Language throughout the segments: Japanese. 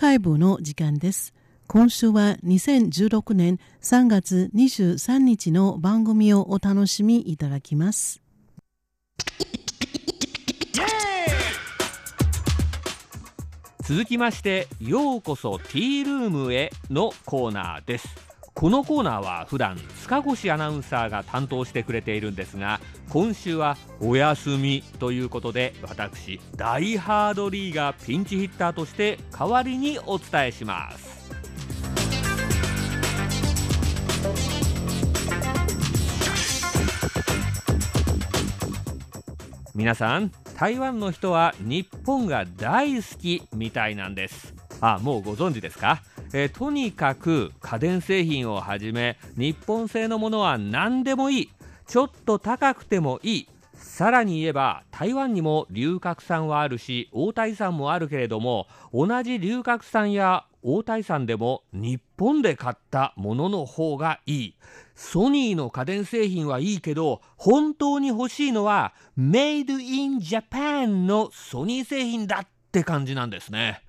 カイブの時間です。今週は2016年3月23日の番組をお楽しみいただきます。続きまして「ようこそティールームへ」のコーナーですこのコーナーは普段塚越アナウンサーが担当してくれているんですが今週はお休みということで私ダイハードリーがピンチヒッターとして代わりにお伝えします。皆さん台湾の人は日本が大好きみたいなんです。あもうご存知ですか、えー、とにかく家電製品をはじめ日本製のものは何でもいい。ちょっと高くてもいい。さらに言えば台湾にも龍角散はあるし大台山もあるけれども同じ龍角散や大台山でも日本で買ったものの方がいい。ソニーの家電製品はいいけど本当に欲しいのはメイドインジャパンのソニー製品だって感じなんですね。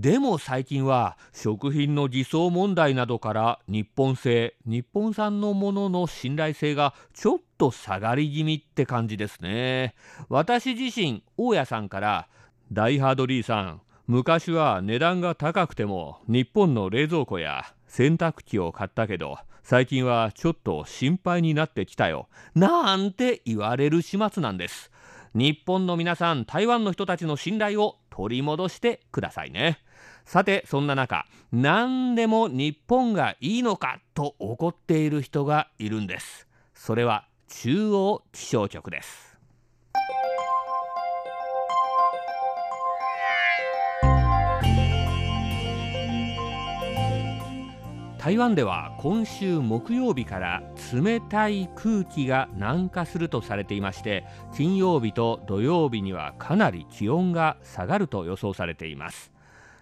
でも最近は食品の偽装問題などから日本製日本産のものの信頼性がちょっと下がり気味って感じですね。私自身大家さんからダイハードリーさん昔は値段が高くても日本の冷蔵庫や洗濯機を買ったけど最近はちょっと心配になってきたよなんて言われる始末なんです。日本の皆さん台湾の人たちの信頼を取り戻してくださいね。さてそんな中何でも日本がいいのかと怒っている人がいるんです。それは中央気象局です。台湾では今週木曜日から冷たい空気が南下するとされていまして金曜日と土曜日にはかなり気温が下がると予想されています。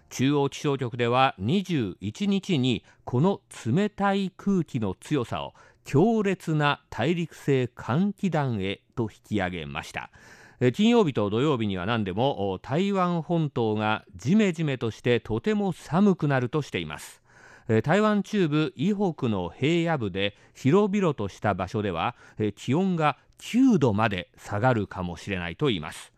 中央気象局では21日にこの冷たい空気の強さを強烈な大陸性寒気団へと引き上げました。金曜日と土曜日には何でも台湾本島がジメジメとしてとても寒くなるとしています。台湾中部以北の平野部で広々とした場所では気温が9度まで下がるかもしれないと言います。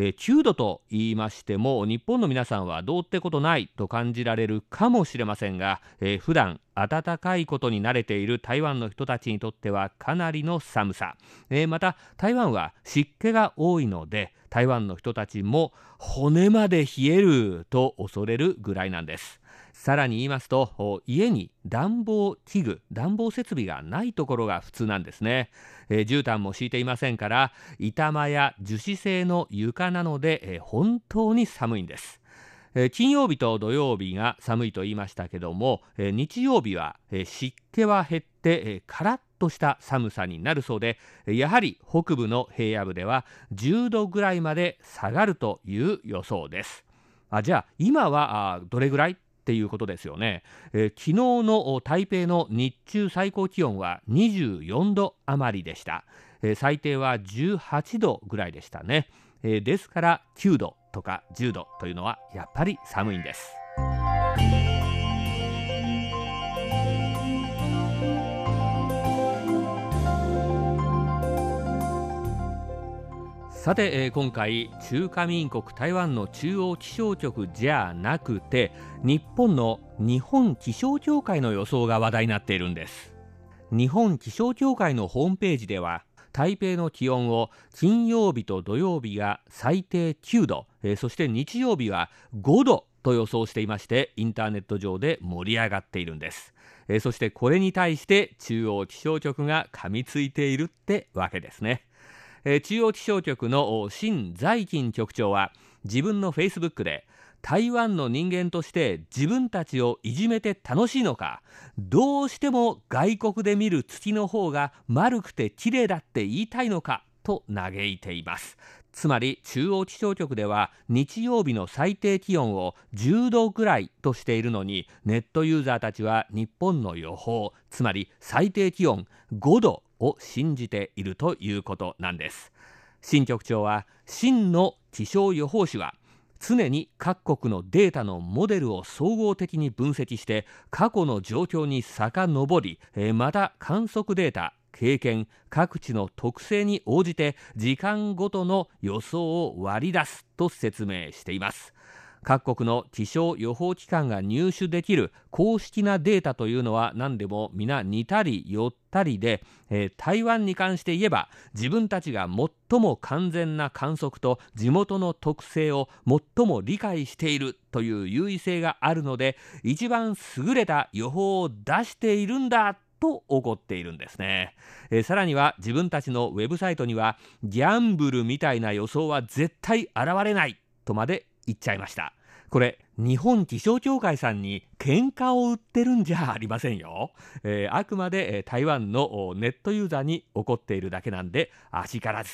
え9度と言いましても日本の皆さんはどうってことないと感じられるかもしれませんが、えー、普段暖かいことに慣れている台湾の人たちにとってはかなりの寒さ、えー、また台湾は湿気が多いので台湾の人たちも骨まで冷えると恐れるぐらいなんです。さらに言いますと家に暖房器具暖房設備がないところが普通なんですね、えー、絨毯も敷いていませんから板間や樹脂製の床なので、えー、本当に寒いんです。え金曜日と土曜日が寒いと言いましたけども、え日曜日は、え湿気は減って、えカラッとした寒さになるそうでやはり北部の平野部では10度ぐらいまで下がるという予想です。あじゃあ今はあどれぐらい？っていうことですよね、えー、昨日の台北の日中最高気温は24度余りでした、えー、最低は18度ぐらいでしたね、えー、ですから9度とか10度というのはやっぱり寒いんです。さて、えー、今回中華民国台湾の中央気象局じゃなくて日本の日本気象協会の予想が話題になっているんです。日本気象協会のホームページでは台北の気温を金曜日と土曜日が最低9度、えー、そして日曜日は5度と予想していましてインターネット上で盛り上がっているんです、えー、そしてこれに対して中央気象局が噛みついているってわけですね。え中央気象局の新在勤局長は自分のフェイスブックで台湾の人間として自分たちをいじめて楽しいのかどうしても外国で見る月の方が丸くて綺麗だって言いたいのかと嘆いています。つまり中央気象局では日曜日の最低気温を10度ぐらいとしているのにネットユーザーたちは日本の予報つまり最低気温5度を信じているということなんです。新局長は真の気象予報士は常に各国のデータのモデルを総合的に分析して過去の状況に遡りまた観測データ経験各地の特性に応じて時間ごとの予想を割り出すと説明しています。各国の気象予報機関が入手できる公式なデータというのは何でも皆似たり寄ったりで、えー、台湾に関して言えば自分たちが最も完全な観測と地元の特性を最も理解しているという優位性があるので一番優れた予報を出しているんだと怒っているんですね、えー、さらには自分たちのウェブサイトにはギャンブルみたいな予想は絶対現れないとまで言っちゃいました。これ日本気象協会さんに喧嘩を売ってるんじゃありませんよ、えー、あくまで台湾のネットユーザーに怒っているだけなんであしからず、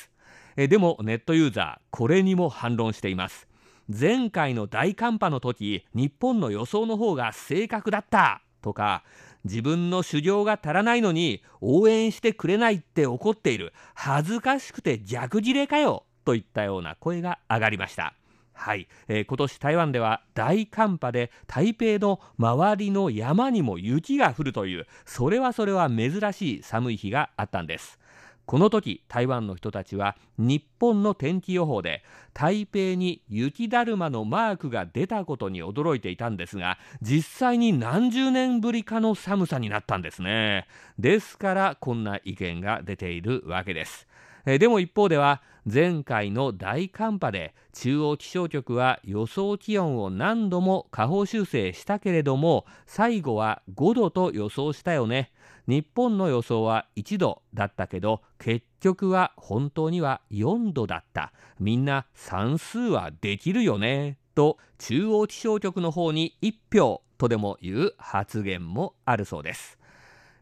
えー、でもネットユーザーこれにも反論しています。前回の大寒波の時日本の予想の方が正確だった。とか自分の修行が足らないのに応援してくれないって怒っている。恥ずかしくて逆ギレかよ。といったような声が上がりました。はい、えー、今年台湾では大寒波で台北の周りの山にも雪が降るというそれはそれは珍しい寒い日があったんです。この時台湾の人たちは日本の天気予報で台北に雪だるまのマークが出たことに驚いていたんですが実際に何十年ぶりかの寒さになったんですね。ですからこんな意見が出ているわけです。えでも一方では前回の大寒波で中央気象局は予想気温を何度も下方修正したけれども最後は5度と予想したよね。日本の予想は1度だったけど結局は本当には4度だった。みんな算数はできるよね。と中央気象局の方に1票とでもいう発言もあるそうです。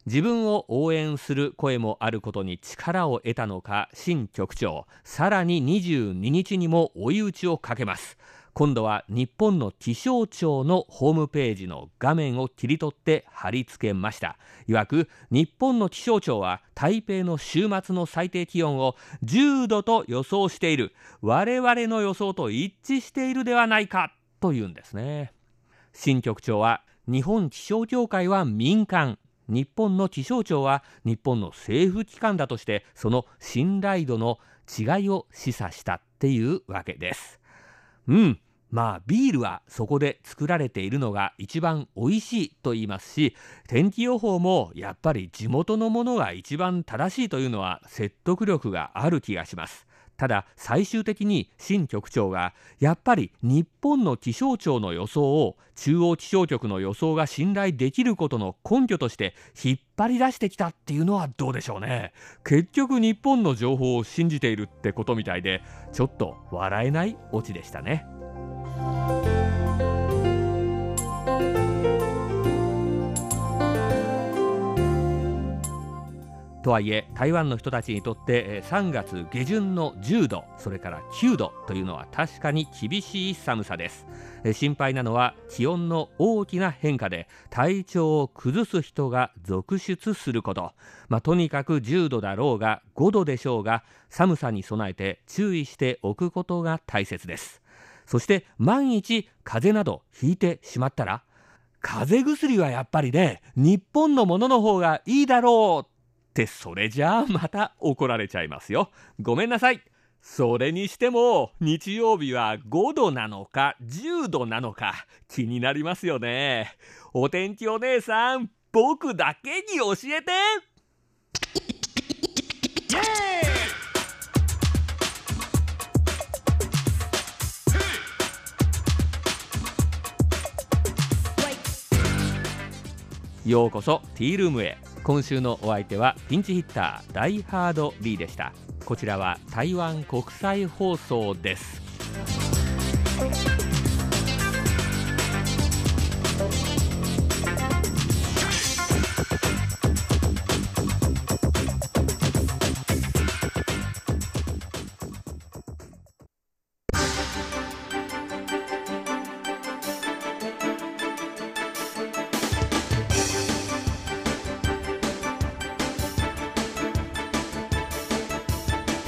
自分を応援する声もあることに力を得たのか新局長。さらに22日にも追い打ちをかけます。今度は日本の気象庁のホームページの画面を切り取って貼り付けました。いわく日本の気象庁は台北の週末の最低気温を10度と予想している。我々の予想と一致しているではないかというんですね。新局長は日本気象協会は民間。日本の気象庁は日本の政府機関だとしてその信頼度の違いを示唆したっていうわけです。うん。まあビールはそこで作られているのが一番美味しいと言いますし天気予報もやっぱり地元のものが一番正しいというのは説得力がある気がします。ただ最終的に新局長がやっぱり日本の気象庁の予想を中央気象局の予想が信頼できることの根拠として引っ張り出してきたっていうのはどうでしょうね結局日本の情報を信じているってことみたいでちょっと笑えないオチでしたね。とはいえ台湾の人たちにとって3月下旬の10度それから9度というのは確かに厳しい寒さです。心配なのは気温の大きな変化で体調を崩す人が続出すること、まあ、とにかく10度だろうが5度でしょうが寒さに備えて注意しておくことが大切です。そして万一風邪などひいてしまったら風邪薬はやっぱりね日本のものの方がいいだろうってそれじゃあまた怒られちゃいますよ。ごめんなさい。それにしても日曜日は5度なのか10度なのか気になりますよね。お天気お姉さん、僕だけに教えてようこそティールームへ今週のお相手はピンチヒッターダイハード・ B でした。こちらは台湾国際放送です。